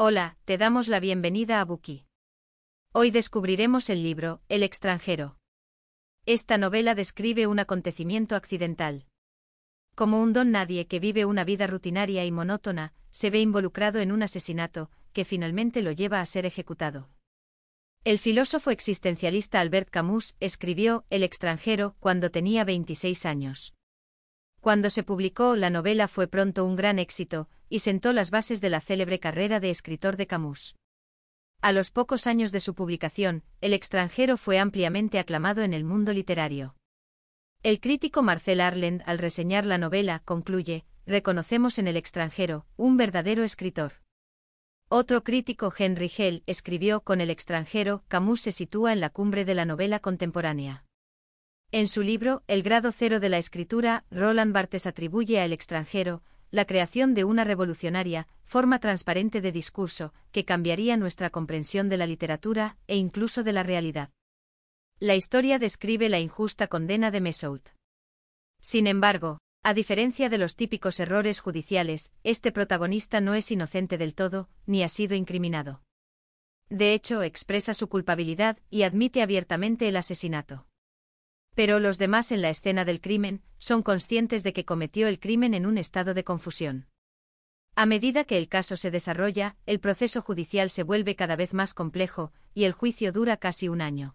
Hola, te damos la bienvenida a Buki. Hoy descubriremos el libro, El extranjero. Esta novela describe un acontecimiento accidental. Como un don nadie que vive una vida rutinaria y monótona, se ve involucrado en un asesinato, que finalmente lo lleva a ser ejecutado. El filósofo existencialista Albert Camus escribió El extranjero cuando tenía 26 años. Cuando se publicó, la novela fue pronto un gran éxito, y sentó las bases de la célebre carrera de escritor de Camus. A los pocos años de su publicación, El extranjero fue ampliamente aclamado en el mundo literario. El crítico Marcel Arland, al reseñar la novela, concluye, reconocemos en el extranjero, un verdadero escritor. Otro crítico, Henry Hell, escribió con el extranjero, Camus se sitúa en la cumbre de la novela contemporánea. En su libro, El grado cero de la escritura, Roland Barthes atribuye a El extranjero, la creación de una revolucionaria, forma transparente de discurso, que cambiaría nuestra comprensión de la literatura, e incluso de la realidad. La historia describe la injusta condena de Mesoult. Sin embargo, a diferencia de los típicos errores judiciales, este protagonista no es inocente del todo, ni ha sido incriminado. De hecho, expresa su culpabilidad y admite abiertamente el asesinato. Pero los demás en la escena del crimen son conscientes de que cometió el crimen en un estado de confusión. A medida que el caso se desarrolla, el proceso judicial se vuelve cada vez más complejo, y el juicio dura casi un año.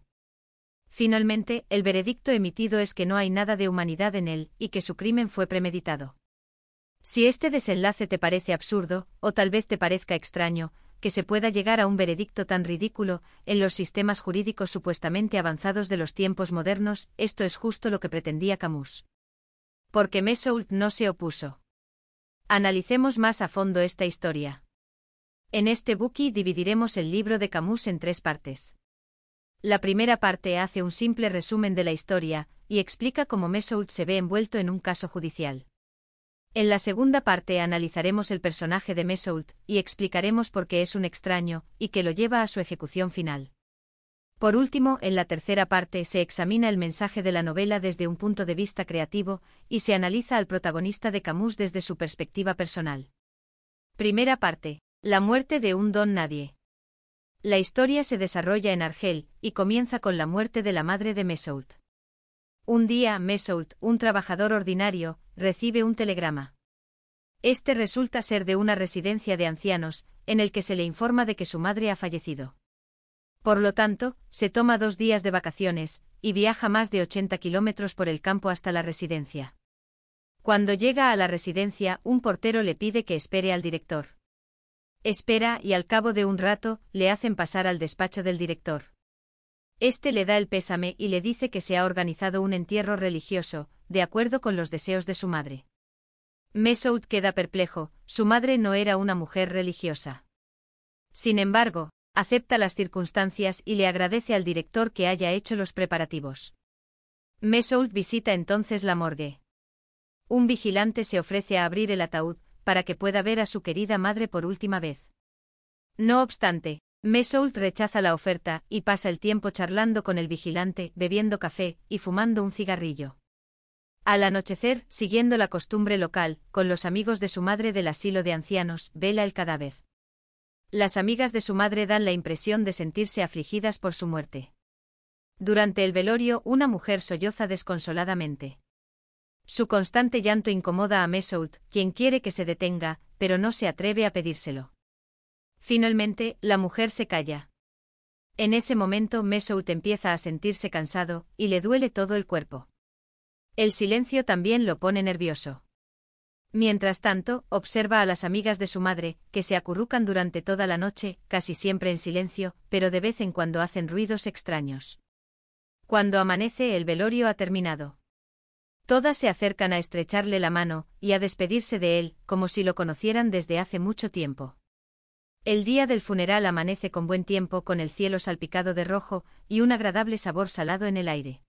Finalmente, el veredicto emitido es que no hay nada de humanidad en él, y que su crimen fue premeditado. Si este desenlace te parece absurdo, o tal vez te parezca extraño, que se pueda llegar a un veredicto tan ridículo, en los sistemas jurídicos supuestamente avanzados de los tiempos modernos, esto es justo lo que pretendía Camus. Porque Mesoult no se opuso. Analicemos más a fondo esta historia. En este bookie dividiremos el libro de Camus en tres partes. La primera parte hace un simple resumen de la historia, y explica cómo Mesoult se ve envuelto en un caso judicial. En la segunda parte analizaremos el personaje de Mesoult, y explicaremos por qué es un extraño, y que lo lleva a su ejecución final. Por último, en la tercera parte se examina el mensaje de la novela desde un punto de vista creativo, y se analiza al protagonista de Camus desde su perspectiva personal. Primera parte. La muerte de un don nadie. La historia se desarrolla en Argel, y comienza con la muerte de la madre de Mesoult. Un día, Mesoult, un trabajador ordinario, recibe un telegrama. Este resulta ser de una residencia de ancianos, en el que se le informa de que su madre ha fallecido. Por lo tanto, se toma dos días de vacaciones, y viaja más de 80 kilómetros por el campo hasta la residencia. Cuando llega a la residencia, un portero le pide que espere al director. Espera y al cabo de un rato, le hacen pasar al despacho del director. Este le da el pésame y le dice que se ha organizado un entierro religioso, de acuerdo con los deseos de su madre. Mesoud queda perplejo, su madre no era una mujer religiosa. Sin embargo, acepta las circunstancias y le agradece al director que haya hecho los preparativos. Mesoud visita entonces la morgue. Un vigilante se ofrece a abrir el ataúd, para que pueda ver a su querida madre por última vez. No obstante, Mesoult rechaza la oferta y pasa el tiempo charlando con el vigilante, bebiendo café y fumando un cigarrillo. Al anochecer, siguiendo la costumbre local, con los amigos de su madre del asilo de ancianos, vela el cadáver. Las amigas de su madre dan la impresión de sentirse afligidas por su muerte. Durante el velorio, una mujer solloza desconsoladamente. Su constante llanto incomoda a Mesoult, quien quiere que se detenga, pero no se atreve a pedírselo. Finalmente, la mujer se calla. En ese momento Mesout empieza a sentirse cansado, y le duele todo el cuerpo. El silencio también lo pone nervioso. Mientras tanto, observa a las amigas de su madre, que se acurrucan durante toda la noche, casi siempre en silencio, pero de vez en cuando hacen ruidos extraños. Cuando amanece el velorio ha terminado. Todas se acercan a estrecharle la mano, y a despedirse de él, como si lo conocieran desde hace mucho tiempo. El día del funeral amanece con buen tiempo con el cielo salpicado de rojo y un agradable sabor salado en el aire.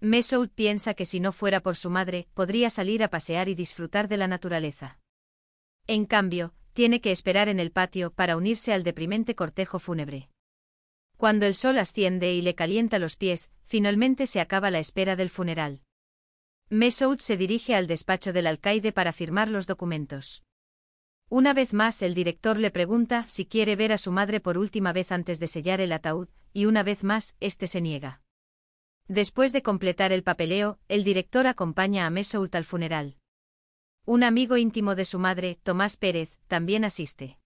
Mesoud piensa que si no fuera por su madre, podría salir a pasear y disfrutar de la naturaleza. En cambio, tiene que esperar en el patio para unirse al deprimente cortejo fúnebre. Cuando el sol asciende y le calienta los pies, finalmente se acaba la espera del funeral. Mesoud se dirige al despacho del alcaide para firmar los documentos. Una vez más el director le pregunta si quiere ver a su madre por última vez antes de sellar el ataúd, y una vez más, este se niega. Después de completar el papeleo, el director acompaña a Mesoult al funeral. Un amigo íntimo de su madre, Tomás Pérez, también asiste.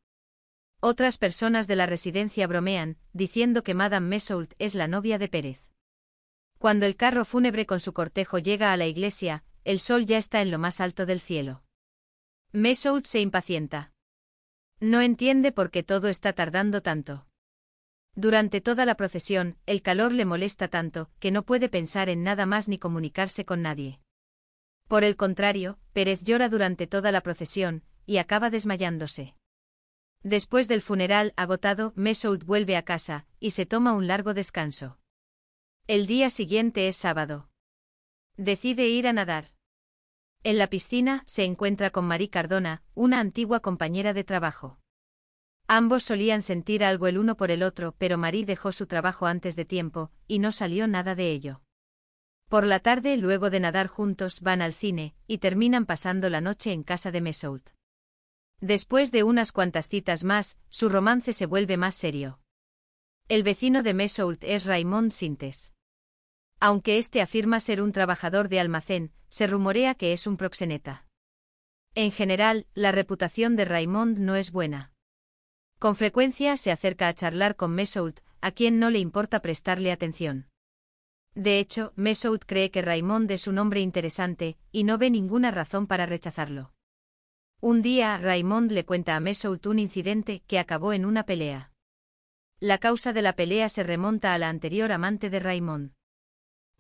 Otras personas de la residencia bromean, diciendo que Madame Mesoult es la novia de Pérez. Cuando el carro fúnebre con su cortejo llega a la iglesia, el sol ya está en lo más alto del cielo. Mesoult se impacienta. No entiende por qué todo está tardando tanto. Durante toda la procesión, el calor le molesta tanto, que no puede pensar en nada más ni comunicarse con nadie. Por el contrario, Pérez llora durante toda la procesión, y acaba desmayándose. Después del funeral agotado, Mesoult vuelve a casa, y se toma un largo descanso. El día siguiente es sábado. Decide ir a nadar. En la piscina, se encuentra con Marie Cardona, una antigua compañera de trabajo. Ambos solían sentir algo el uno por el otro, pero Marie dejó su trabajo antes de tiempo, y no salió nada de ello. Por la tarde, luego de nadar juntos, van al cine, y terminan pasando la noche en casa de Mesoult. Después de unas cuantas citas más, su romance se vuelve más serio. El vecino de Mesoult es Raymond Sintes. Aunque este afirma ser un trabajador de almacén, se rumorea que es un proxeneta. En general, la reputación de Raymond no es buena. Con frecuencia se acerca a charlar con Mesoult, a quien no le importa prestarle atención. De hecho, Mesoult cree que Raymond es un hombre interesante, y no ve ninguna razón para rechazarlo. Un día, Raymond le cuenta a Mesoult un incidente que acabó en una pelea. La causa de la pelea se remonta a la anterior amante de Raymond.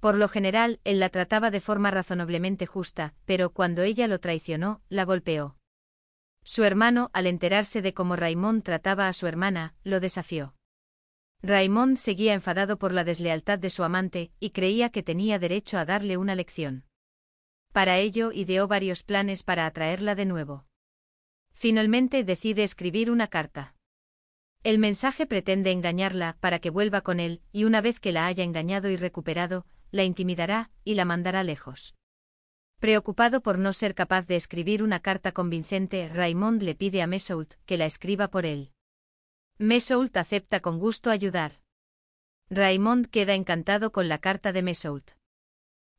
Por lo general, él la trataba de forma razonablemente justa, pero cuando ella lo traicionó, la golpeó. Su hermano, al enterarse de cómo Raymond trataba a su hermana, lo desafió. Raymond seguía enfadado por la deslealtad de su amante, y creía que tenía derecho a darle una lección. Para ello ideó varios planes para atraerla de nuevo. Finalmente decide escribir una carta. El mensaje pretende engañarla para que vuelva con él, y una vez que la haya engañado y recuperado, la intimidará y la mandará lejos. Preocupado por no ser capaz de escribir una carta convincente, Raymond le pide a Mesoult que la escriba por él. Mesoult acepta con gusto ayudar. Raymond queda encantado con la carta de Mesoult.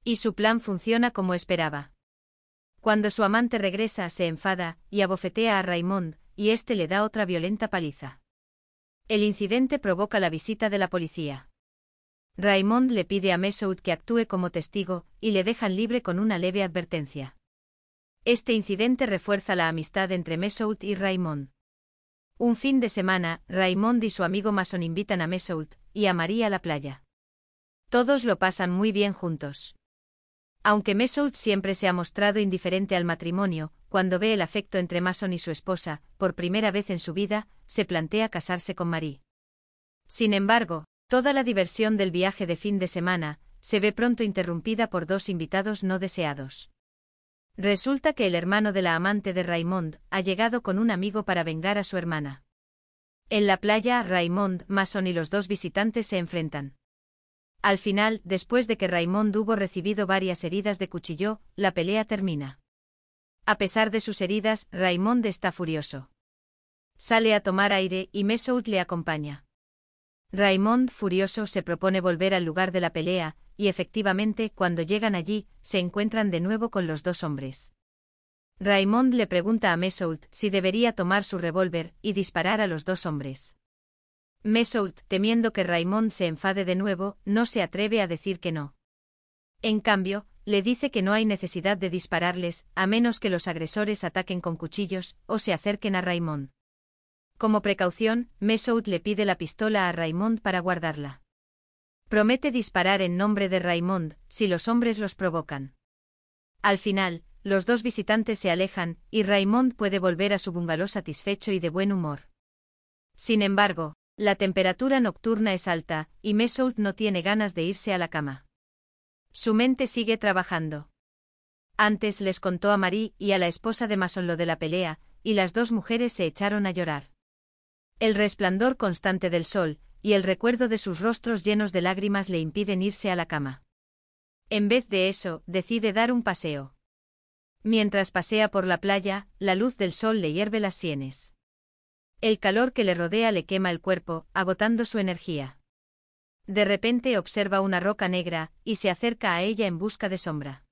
Y su plan funciona como esperaba. Cuando su amante regresa, se enfada y abofetea a Raymond, y éste le da otra violenta paliza. El incidente provoca la visita de la policía. Raymond le pide a Mesoud que actúe como testigo, y le dejan libre con una leve advertencia. Este incidente refuerza la amistad entre Mesoud y Raymond. Un fin de semana, Raymond y su amigo Mason invitan a Mesoud y a María a la playa. Todos lo pasan muy bien juntos. Aunque Mesoud siempre se ha mostrado indiferente al matrimonio, cuando ve el afecto entre Mason y su esposa, por primera vez en su vida, se plantea casarse con Marie. Sin embargo, Toda la diversión del viaje de fin de semana se ve pronto interrumpida por dos invitados no deseados. Resulta que el hermano de la amante de Raymond ha llegado con un amigo para vengar a su hermana. En la playa, Raymond, Mason y los dos visitantes se enfrentan. Al final, después de que Raymond hubo recibido varias heridas de cuchillo, la pelea termina. A pesar de sus heridas, Raymond está furioso. Sale a tomar aire y Mesoud le acompaña. Raymond, furioso, se propone volver al lugar de la pelea, y efectivamente, cuando llegan allí, se encuentran de nuevo con los dos hombres. Raymond le pregunta a Mesoult si debería tomar su revólver y disparar a los dos hombres. Mesoult, temiendo que Raymond se enfade de nuevo, no se atreve a decir que no. En cambio, le dice que no hay necesidad de dispararles, a menos que los agresores ataquen con cuchillos o se acerquen a Raymond. Como precaución, Mesoud le pide la pistola a Raymond para guardarla. Promete disparar en nombre de Raymond, si los hombres los provocan. Al final, los dos visitantes se alejan, y Raymond puede volver a su bungalow satisfecho y de buen humor. Sin embargo, la temperatura nocturna es alta, y Mesoud no tiene ganas de irse a la cama. Su mente sigue trabajando. Antes les contó a Marie y a la esposa de Mason lo de la pelea, y las dos mujeres se echaron a llorar. El resplandor constante del sol, y el recuerdo de sus rostros llenos de lágrimas le impiden irse a la cama. En vez de eso, decide dar un paseo. Mientras pasea por la playa, la luz del sol le hierve las sienes. El calor que le rodea le quema el cuerpo, agotando su energía. De repente observa una roca negra, y se acerca a ella en busca de sombra.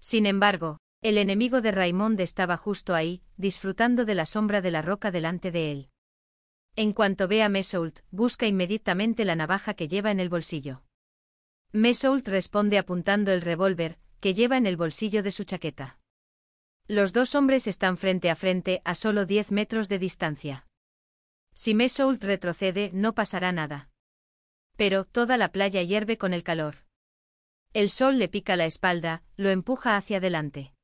Sin embargo, el enemigo de Raymond estaba justo ahí, disfrutando de la sombra de la roca delante de él. En cuanto ve a Mesoult, busca inmediatamente la navaja que lleva en el bolsillo. Mesoult responde apuntando el revólver, que lleva en el bolsillo de su chaqueta. Los dos hombres están frente a frente a solo 10 metros de distancia. Si Mesoult retrocede, no pasará nada. Pero toda la playa hierve con el calor. El sol le pica la espalda, lo empuja hacia adelante.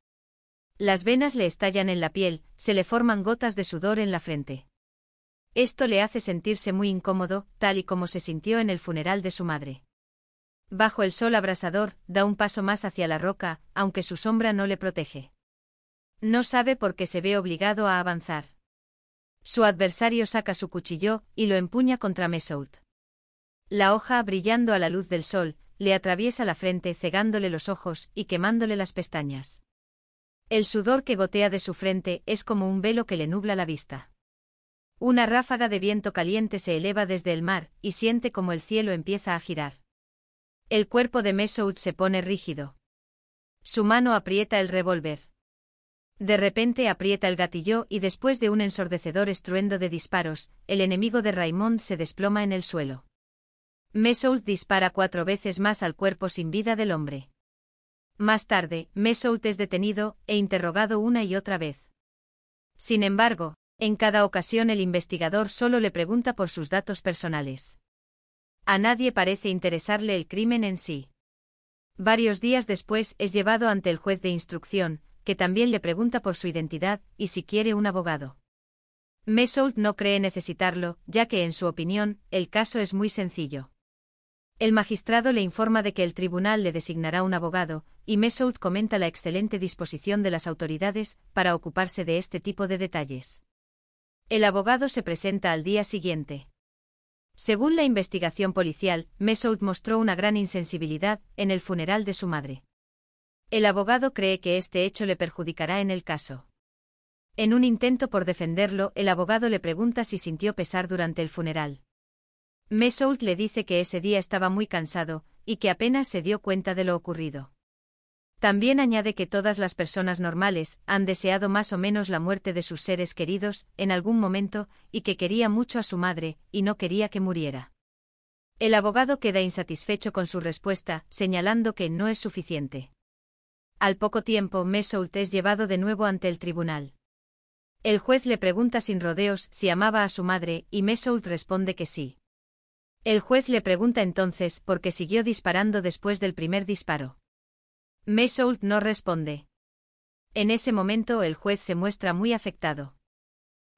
Las venas le estallan en la piel, se le forman gotas de sudor en la frente. Esto le hace sentirse muy incómodo, tal y como se sintió en el funeral de su madre. Bajo el sol abrasador, da un paso más hacia la roca, aunque su sombra no le protege. No sabe por qué se ve obligado a avanzar. Su adversario saca su cuchillo y lo empuña contra Mesoult. La hoja, brillando a la luz del sol, le atraviesa la frente cegándole los ojos y quemándole las pestañas. El sudor que gotea de su frente es como un velo que le nubla la vista. Una ráfaga de viento caliente se eleva desde el mar y siente como el cielo empieza a girar. El cuerpo de Mesoud se pone rígido. Su mano aprieta el revólver. De repente aprieta el gatillo y después de un ensordecedor estruendo de disparos, el enemigo de Raymond se desploma en el suelo. Mesoud dispara cuatro veces más al cuerpo sin vida del hombre. Más tarde, Mesoud es detenido e interrogado una y otra vez. Sin embargo, en cada ocasión el investigador solo le pregunta por sus datos personales. A nadie parece interesarle el crimen en sí. Varios días después es llevado ante el juez de instrucción, que también le pregunta por su identidad y si quiere un abogado. Mesoult no cree necesitarlo, ya que en su opinión, el caso es muy sencillo. El magistrado le informa de que el tribunal le designará un abogado, y Mesoult comenta la excelente disposición de las autoridades para ocuparse de este tipo de detalles. El abogado se presenta al día siguiente. Según la investigación policial, Mesoud mostró una gran insensibilidad en el funeral de su madre. El abogado cree que este hecho le perjudicará en el caso. En un intento por defenderlo, el abogado le pregunta si sintió pesar durante el funeral. Mesoud le dice que ese día estaba muy cansado, y que apenas se dio cuenta de lo ocurrido. También añade que todas las personas normales han deseado más o menos la muerte de sus seres queridos en algún momento y que quería mucho a su madre y no quería que muriera. El abogado queda insatisfecho con su respuesta, señalando que no es suficiente. Al poco tiempo, Mesoult es llevado de nuevo ante el tribunal. El juez le pregunta sin rodeos si amaba a su madre y Mesoult responde que sí. El juez le pregunta entonces por qué siguió disparando después del primer disparo. Mesoult no responde. En ese momento el juez se muestra muy afectado.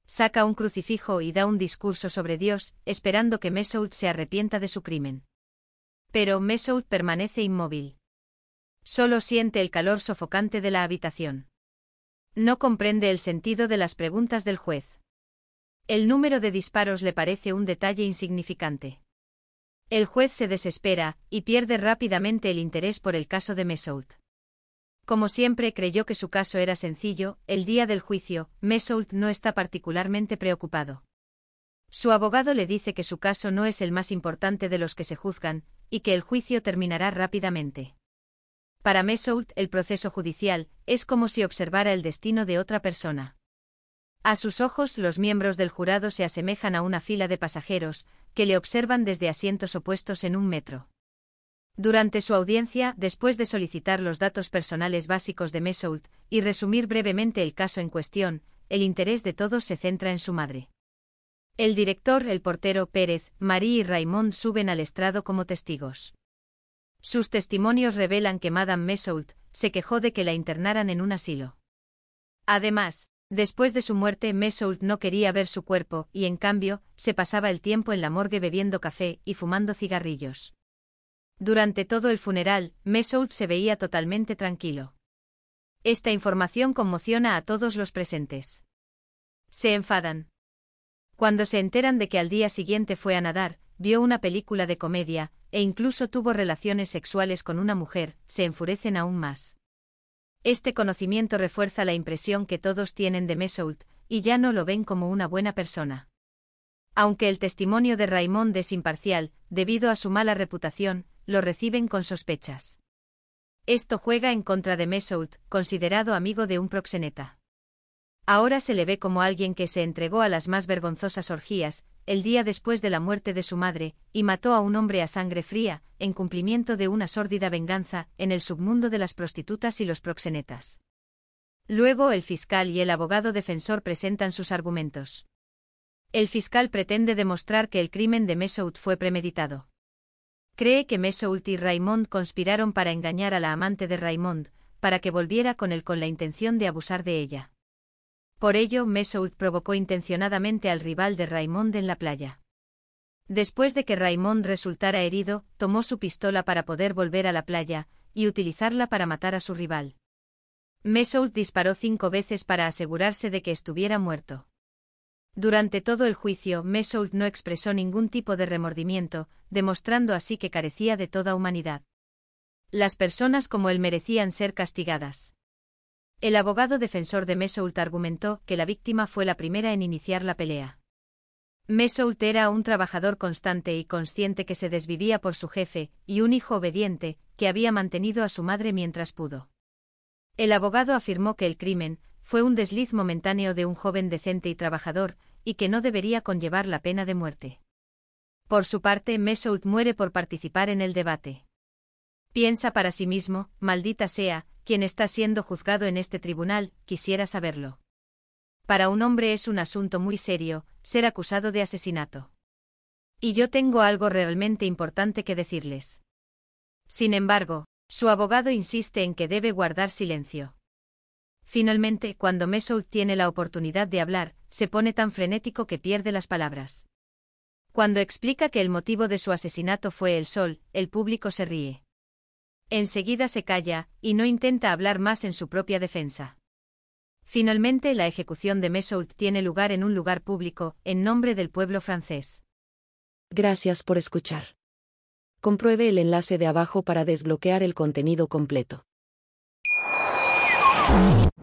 Saca un crucifijo y da un discurso sobre Dios, esperando que Mesoult se arrepienta de su crimen. Pero Mesoult permanece inmóvil. Solo siente el calor sofocante de la habitación. No comprende el sentido de las preguntas del juez. El número de disparos le parece un detalle insignificante. El juez se desespera, y pierde rápidamente el interés por el caso de Mesoult. Como siempre creyó que su caso era sencillo, el día del juicio, Mesoult no está particularmente preocupado. Su abogado le dice que su caso no es el más importante de los que se juzgan, y que el juicio terminará rápidamente. Para Mesoult el proceso judicial es como si observara el destino de otra persona. A sus ojos los miembros del jurado se asemejan a una fila de pasajeros, que le observan desde asientos opuestos en un metro. Durante su audiencia, después de solicitar los datos personales básicos de Mesoult y resumir brevemente el caso en cuestión, el interés de todos se centra en su madre. El director, el portero Pérez, Marie y Raymond suben al estrado como testigos. Sus testimonios revelan que Madame Mesoult se quejó de que la internaran en un asilo. Además, Después de su muerte, Mesoult no quería ver su cuerpo, y en cambio, se pasaba el tiempo en la morgue bebiendo café y fumando cigarrillos. Durante todo el funeral, Mesoult se veía totalmente tranquilo. Esta información conmociona a todos los presentes. Se enfadan. Cuando se enteran de que al día siguiente fue a nadar, vio una película de comedia, e incluso tuvo relaciones sexuales con una mujer, se enfurecen aún más. Este conocimiento refuerza la impresión que todos tienen de Mesoult, y ya no lo ven como una buena persona. Aunque el testimonio de Raymond es imparcial, debido a su mala reputación, lo reciben con sospechas. Esto juega en contra de Mesoult, considerado amigo de un proxeneta. Ahora se le ve como alguien que se entregó a las más vergonzosas orgías, el día después de la muerte de su madre, y mató a un hombre a sangre fría, en cumplimiento de una sórdida venganza, en el submundo de las prostitutas y los proxenetas. Luego el fiscal y el abogado defensor presentan sus argumentos. El fiscal pretende demostrar que el crimen de Mesoult fue premeditado. Cree que Mesoult y Raymond conspiraron para engañar a la amante de Raymond, para que volviera con él con la intención de abusar de ella. Por ello, Mesoult provocó intencionadamente al rival de Raymond en la playa. Después de que Raymond resultara herido, tomó su pistola para poder volver a la playa, y utilizarla para matar a su rival. Mesoult disparó cinco veces para asegurarse de que estuviera muerto. Durante todo el juicio, Mesoult no expresó ningún tipo de remordimiento, demostrando así que carecía de toda humanidad. Las personas como él merecían ser castigadas. El abogado defensor de Mesoult argumentó que la víctima fue la primera en iniciar la pelea. Mesoult era un trabajador constante y consciente que se desvivía por su jefe, y un hijo obediente, que había mantenido a su madre mientras pudo. El abogado afirmó que el crimen fue un desliz momentáneo de un joven decente y trabajador, y que no debería conllevar la pena de muerte. Por su parte, Mesoult muere por participar en el debate. Piensa para sí mismo, maldita sea, quien está siendo juzgado en este tribunal, quisiera saberlo. Para un hombre es un asunto muy serio, ser acusado de asesinato. Y yo tengo algo realmente importante que decirles. Sin embargo, su abogado insiste en que debe guardar silencio. Finalmente, cuando Mesoult tiene la oportunidad de hablar, se pone tan frenético que pierde las palabras. Cuando explica que el motivo de su asesinato fue el sol, el público se ríe. Enseguida se calla, y no intenta hablar más en su propia defensa. Finalmente, la ejecución de Mesoult tiene lugar en un lugar público, en nombre del pueblo francés. Gracias por escuchar. Compruebe el enlace de abajo para desbloquear el contenido completo.